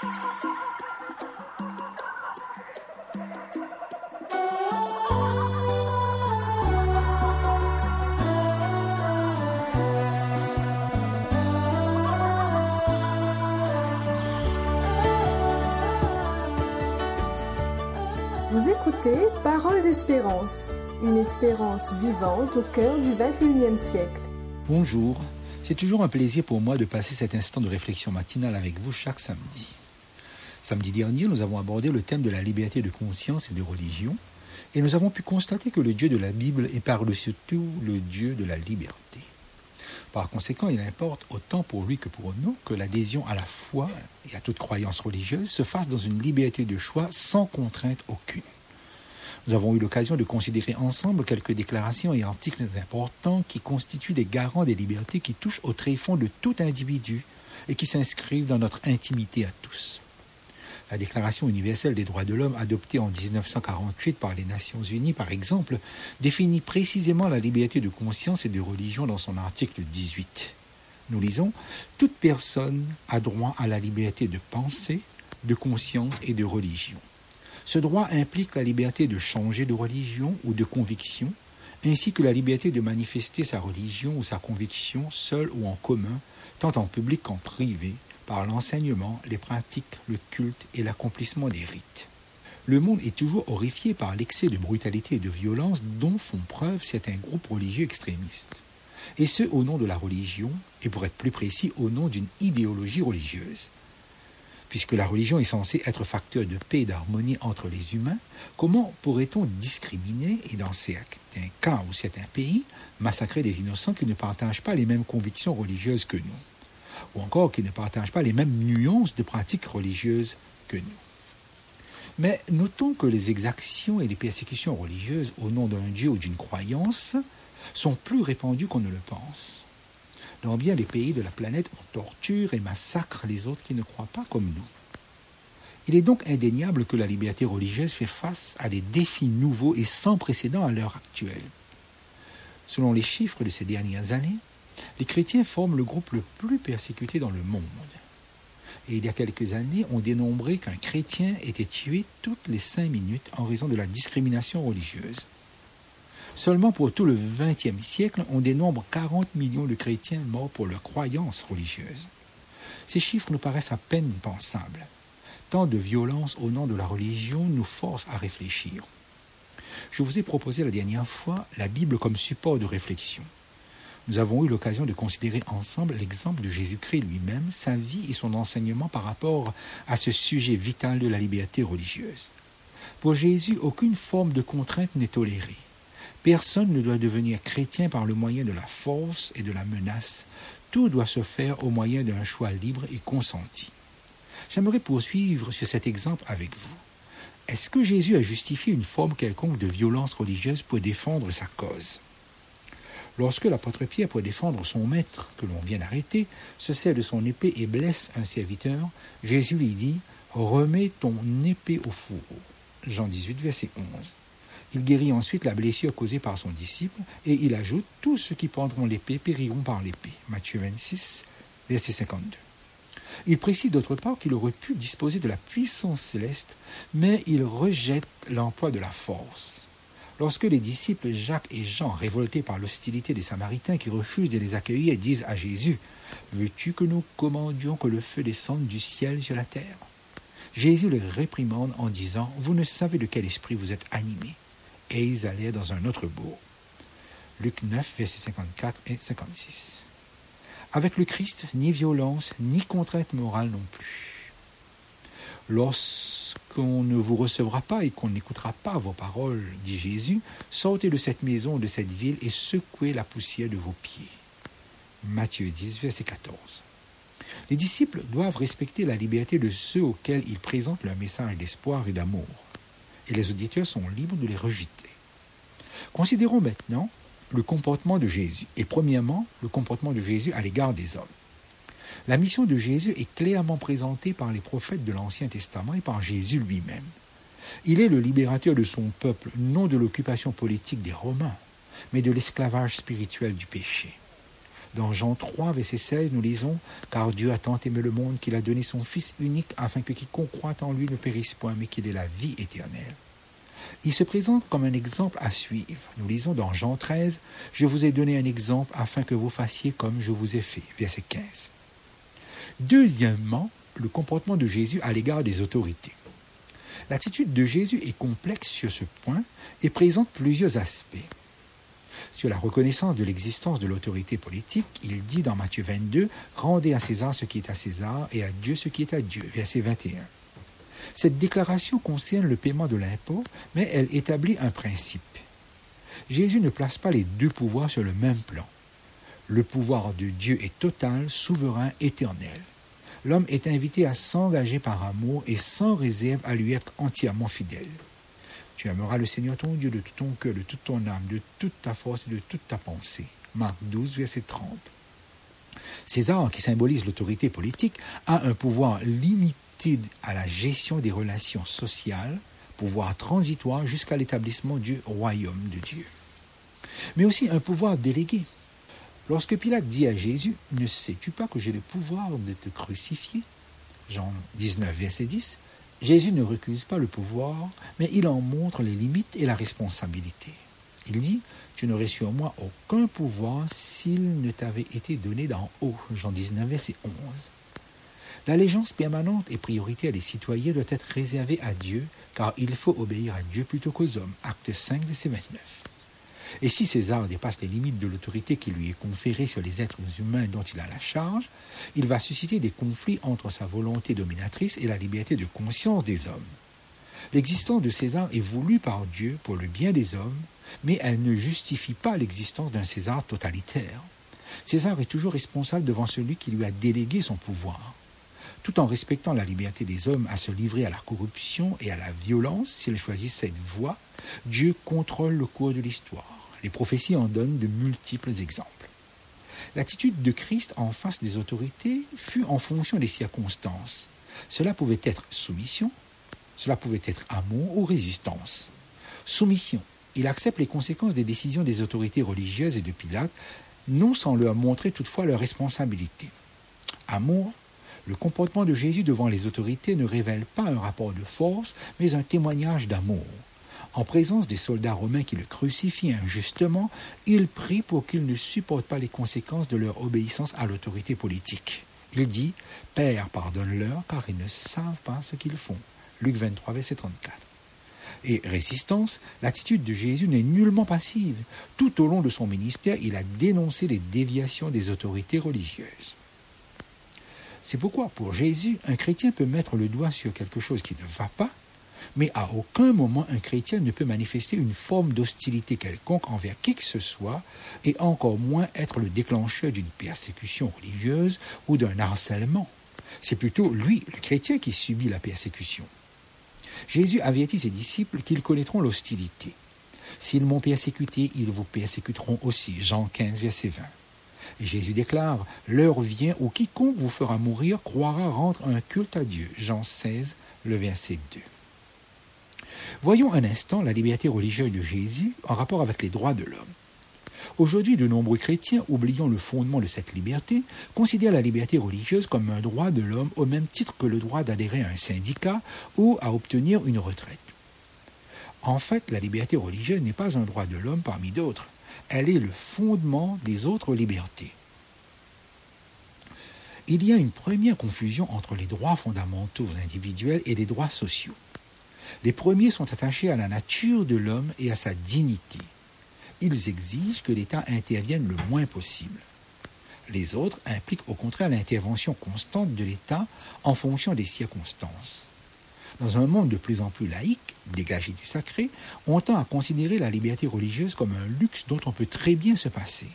Vous écoutez Parole d'espérance, une espérance vivante au cœur du 21e siècle. Bonjour, c'est toujours un plaisir pour moi de passer cet instant de réflexion matinale avec vous chaque samedi. Samedi dernier, nous avons abordé le thème de la liberté de conscience et de religion, et nous avons pu constater que le Dieu de la Bible est par-dessus tout le Dieu de la liberté. Par conséquent, il importe autant pour lui que pour nous que l'adhésion à la foi et à toute croyance religieuse se fasse dans une liberté de choix sans contrainte aucune. Nous avons eu l'occasion de considérer ensemble quelques déclarations et articles importants qui constituent des garants des libertés qui touchent au tréfonds de tout individu et qui s'inscrivent dans notre intimité à tous. La Déclaration universelle des droits de l'homme adoptée en 1948 par les Nations unies, par exemple, définit précisément la liberté de conscience et de religion dans son article 18. Nous lisons Toute personne a droit à la liberté de pensée, de conscience et de religion. Ce droit implique la liberté de changer de religion ou de conviction, ainsi que la liberté de manifester sa religion ou sa conviction seule ou en commun, tant en public qu'en privé, par l'enseignement, les pratiques, le culte et l'accomplissement des rites. Le monde est toujours horrifié par l'excès de brutalité et de violence dont font preuve certains groupes religieux extrémistes. Et ce, au nom de la religion, et pour être plus précis, au nom d'une idéologie religieuse. Puisque la religion est censée être facteur de paix et d'harmonie entre les humains, comment pourrait-on discriminer, et dans certains cas ou certains pays, massacrer des innocents qui ne partagent pas les mêmes convictions religieuses que nous? Ou encore qui ne partagent pas les mêmes nuances de pratiques religieuses que nous. Mais notons que les exactions et les persécutions religieuses au nom d'un Dieu ou d'une croyance sont plus répandues qu'on ne le pense. Dans bien les pays de la planète, on torture et massacre les autres qui ne croient pas comme nous. Il est donc indéniable que la liberté religieuse fait face à des défis nouveaux et sans précédent à l'heure actuelle. Selon les chiffres de ces dernières années, les chrétiens forment le groupe le plus persécuté dans le monde. Et il y a quelques années, on dénombrait qu'un chrétien était tué toutes les cinq minutes en raison de la discrimination religieuse. Seulement pour tout le XXe siècle, on dénombre 40 millions de chrétiens morts pour leurs croyances religieuses. Ces chiffres nous paraissent à peine pensables. Tant de violence au nom de la religion nous force à réfléchir. Je vous ai proposé la dernière fois la Bible comme support de réflexion nous avons eu l'occasion de considérer ensemble l'exemple de Jésus-Christ lui-même, sa vie et son enseignement par rapport à ce sujet vital de la liberté religieuse. Pour Jésus, aucune forme de contrainte n'est tolérée. Personne ne doit devenir chrétien par le moyen de la force et de la menace. Tout doit se faire au moyen d'un choix libre et consenti. J'aimerais poursuivre sur cet exemple avec vous. Est-ce que Jésus a justifié une forme quelconque de violence religieuse pour défendre sa cause? Lorsque l'apôtre Pierre, pour défendre son maître que l'on vient d'arrêter, se sert de son épée et blesse un serviteur, Jésus lui dit Remets ton épée au fourreau. Jean 18, verset 11. Il guérit ensuite la blessure causée par son disciple et il ajoute Tous ceux qui prendront l'épée périront par l'épée. Matthieu 26, verset 52. Il précise d'autre part qu'il aurait pu disposer de la puissance céleste, mais il rejette l'emploi de la force. Lorsque les disciples Jacques et Jean, révoltés par l'hostilité des Samaritains qui refusent de les accueillir, disent à Jésus, Veux-tu que nous commandions que le feu descende du ciel sur la terre? Jésus les réprimande en disant, Vous ne savez de quel esprit vous êtes animés. Et ils allèrent dans un autre bourg. Luc 9, versets 54 et 56. Avec le Christ, ni violence, ni contrainte morale non plus. Lorsque qu'on ne vous recevra pas et qu'on n'écoutera pas vos paroles, dit Jésus, sortez de cette maison, de cette ville et secouez la poussière de vos pieds. Matthieu 10, verset 14. Les disciples doivent respecter la liberté de ceux auxquels ils présentent leur message d'espoir et d'amour, et les auditeurs sont libres de les rejeter. Considérons maintenant le comportement de Jésus, et premièrement le comportement de Jésus à l'égard des hommes. La mission de Jésus est clairement présentée par les prophètes de l'Ancien Testament et par Jésus lui-même. Il est le libérateur de son peuple, non de l'occupation politique des Romains, mais de l'esclavage spirituel du péché. Dans Jean 3, verset 16, nous lisons Car Dieu a tant aimé le monde qu'il a donné son Fils unique afin que quiconque croit en lui ne périsse point, mais qu'il ait la vie éternelle. Il se présente comme un exemple à suivre. Nous lisons dans Jean 13 Je vous ai donné un exemple afin que vous fassiez comme je vous ai fait. Verset 15. Deuxièmement, le comportement de Jésus à l'égard des autorités. L'attitude de Jésus est complexe sur ce point et présente plusieurs aspects. Sur la reconnaissance de l'existence de l'autorité politique, il dit dans Matthieu 22, Rendez à César ce qui est à César et à Dieu ce qui est à Dieu. Verset 21. Cette déclaration concerne le paiement de l'impôt, mais elle établit un principe. Jésus ne place pas les deux pouvoirs sur le même plan. Le pouvoir de Dieu est total, souverain, éternel. L'homme est invité à s'engager par amour et sans réserve à lui être entièrement fidèle. Tu aimeras le Seigneur ton Dieu de tout ton cœur, de toute ton âme, de toute ta force et de toute ta pensée. Marc 12, verset 30. César, qui symbolise l'autorité politique, a un pouvoir limité à la gestion des relations sociales, pouvoir transitoire jusqu'à l'établissement du royaume de Dieu. Mais aussi un pouvoir délégué, Lorsque Pilate dit à Jésus, Ne sais-tu pas que j'ai le pouvoir de te crucifier? Jean 19, verset 10, Jésus ne recuse pas le pouvoir, mais il en montre les limites et la responsabilité. Il dit, Tu n'aurais sur moi aucun pouvoir s'il ne t'avait été donné d'en haut. Jean 19, verset 11. L'allégeance permanente et prioritaire des citoyens doit être réservée à Dieu, car il faut obéir à Dieu plutôt qu'aux hommes. Acte 5, verset 29. Et si César dépasse les limites de l'autorité qui lui est conférée sur les êtres humains dont il a la charge, il va susciter des conflits entre sa volonté dominatrice et la liberté de conscience des hommes. L'existence de César est voulue par Dieu pour le bien des hommes, mais elle ne justifie pas l'existence d'un César totalitaire. César est toujours responsable devant celui qui lui a délégué son pouvoir. Tout en respectant la liberté des hommes à se livrer à la corruption et à la violence s'ils choisissent cette voie, Dieu contrôle le cours de l'histoire. Les prophéties en donnent de multiples exemples. L'attitude de Christ en face des autorités fut en fonction des circonstances. Cela pouvait être soumission, cela pouvait être amour ou résistance. Soumission. Il accepte les conséquences des décisions des autorités religieuses et de Pilate, non sans leur montrer toutefois leur responsabilité. Amour. Le comportement de Jésus devant les autorités ne révèle pas un rapport de force, mais un témoignage d'amour. En présence des soldats romains qui le crucifient injustement, il prie pour qu'ils ne supportent pas les conséquences de leur obéissance à l'autorité politique. Il dit Père, pardonne-leur, car ils ne savent pas ce qu'ils font. Luc 23, verset 34. Et résistance, l'attitude de Jésus n'est nullement passive. Tout au long de son ministère, il a dénoncé les déviations des autorités religieuses. C'est pourquoi, pour Jésus, un chrétien peut mettre le doigt sur quelque chose qui ne va pas mais à aucun moment un chrétien ne peut manifester une forme d'hostilité quelconque envers qui que ce soit, et encore moins être le déclencheur d'une persécution religieuse ou d'un harcèlement. C'est plutôt lui, le chrétien, qui subit la persécution. Jésus avertit ses disciples qu'ils connaîtront l'hostilité. S'ils m'ont persécuté, ils vous persécuteront aussi. Jean 15, verset 20. Et Jésus déclare, L'heure vient où quiconque vous fera mourir croira rendre un culte à Dieu. Jean 16, le verset 2. Voyons un instant la liberté religieuse de Jésus en rapport avec les droits de l'homme. Aujourd'hui, de nombreux chrétiens, oubliant le fondement de cette liberté, considèrent la liberté religieuse comme un droit de l'homme au même titre que le droit d'adhérer à un syndicat ou à obtenir une retraite. En fait, la liberté religieuse n'est pas un droit de l'homme parmi d'autres. Elle est le fondement des autres libertés. Il y a une première confusion entre les droits fondamentaux individuels et les droits sociaux. Les premiers sont attachés à la nature de l'homme et à sa dignité. Ils exigent que l'État intervienne le moins possible. Les autres impliquent au contraire l'intervention constante de l'État en fonction des circonstances. Dans un monde de plus en plus laïque, dégagé du sacré, on tend à considérer la liberté religieuse comme un luxe dont on peut très bien se passer.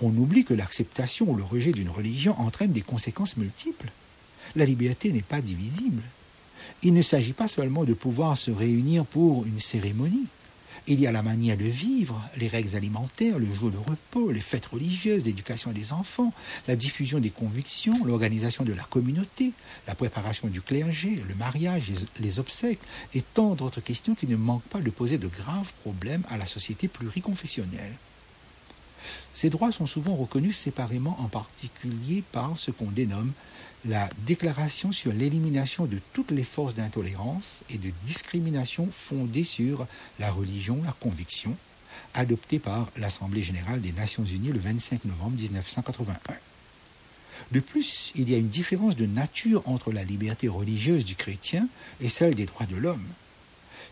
On oublie que l'acceptation ou le rejet d'une religion entraîne des conséquences multiples. La liberté n'est pas divisible. Il ne s'agit pas seulement de pouvoir se réunir pour une cérémonie. Il y a la manière de vivre, les règles alimentaires, le jour de repos, les fêtes religieuses, l'éducation des enfants, la diffusion des convictions, l'organisation de la communauté, la préparation du clergé, le mariage, les obsèques et tant d'autres questions qui ne manquent pas de poser de graves problèmes à la société pluriconfessionnelle. Ces droits sont souvent reconnus séparément, en particulier par ce qu'on dénomme la Déclaration sur l'élimination de toutes les forces d'intolérance et de discrimination fondées sur la religion, la conviction, adoptée par l'Assemblée générale des Nations unies le 25 novembre 1981. De plus, il y a une différence de nature entre la liberté religieuse du chrétien et celle des droits de l'homme.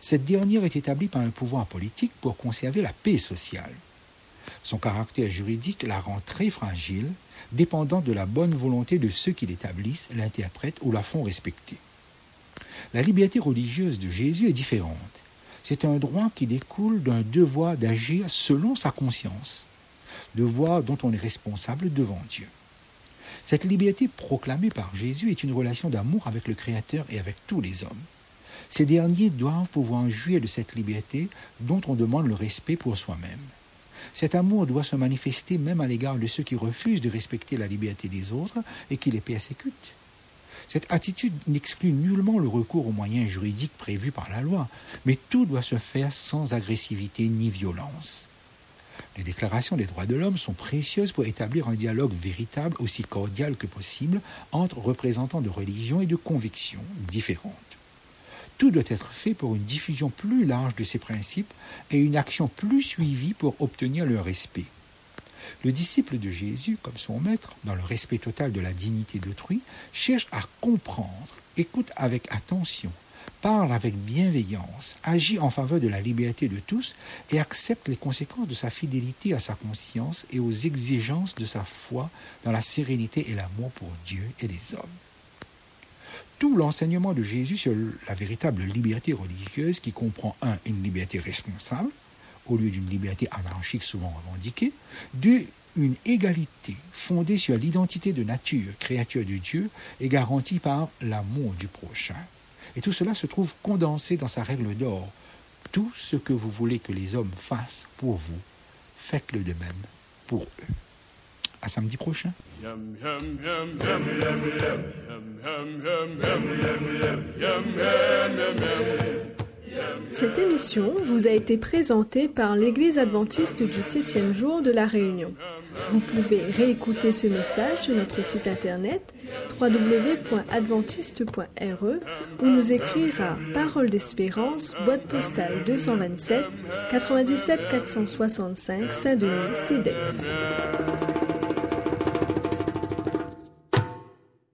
Cette dernière est établie par un pouvoir politique pour conserver la paix sociale. Son caractère juridique la rend très fragile, dépendant de la bonne volonté de ceux qui l'établissent, l'interprètent ou la font respecter. La liberté religieuse de Jésus est différente. C'est un droit qui découle d'un devoir d'agir selon sa conscience, devoir dont on est responsable devant Dieu. Cette liberté proclamée par Jésus est une relation d'amour avec le Créateur et avec tous les hommes. Ces derniers doivent pouvoir jouir de cette liberté dont on demande le respect pour soi-même. Cet amour doit se manifester même à l'égard de ceux qui refusent de respecter la liberté des autres et qui les persécutent. Cette attitude n'exclut nullement le recours aux moyens juridiques prévus par la loi, mais tout doit se faire sans agressivité ni violence. Les déclarations des droits de l'homme sont précieuses pour établir un dialogue véritable aussi cordial que possible entre représentants de religions et de convictions différentes. Tout doit être fait pour une diffusion plus large de ces principes et une action plus suivie pour obtenir leur respect. Le disciple de Jésus, comme son maître, dans le respect total de la dignité d'autrui, cherche à comprendre, écoute avec attention, parle avec bienveillance, agit en faveur de la liberté de tous et accepte les conséquences de sa fidélité à sa conscience et aux exigences de sa foi dans la sérénité et l'amour pour Dieu et les hommes tout l'enseignement de Jésus sur la véritable liberté religieuse qui comprend, un, une liberté responsable, au lieu d'une liberté anarchique souvent revendiquée, deux, une égalité fondée sur l'identité de nature, créature de Dieu, et garantie par l'amour du prochain. Et tout cela se trouve condensé dans sa règle d'or. Tout ce que vous voulez que les hommes fassent pour vous, faites-le de même pour eux. À samedi prochain. Cette émission vous a été présentée par l'Église adventiste du septième jour de la Réunion. Vous pouvez réécouter ce message sur notre site internet www.adventiste.re ou nous écrire à Parole d'Espérance, boîte postale 227 97 465 Saint-Denis, CEDEX.